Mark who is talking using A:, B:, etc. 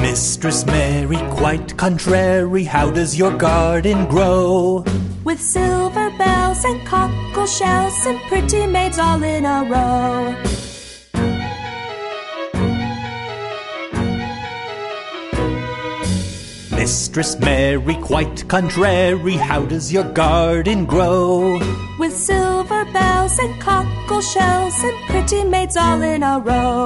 A: Mistress Mary, quite contrary, how does your garden grow?
B: With silver bells and cockle shells and pretty maids all in a row.
A: Mistress Mary, quite contrary, how does your garden grow?
B: With silver bells and cockle shells and pretty maids all in a row.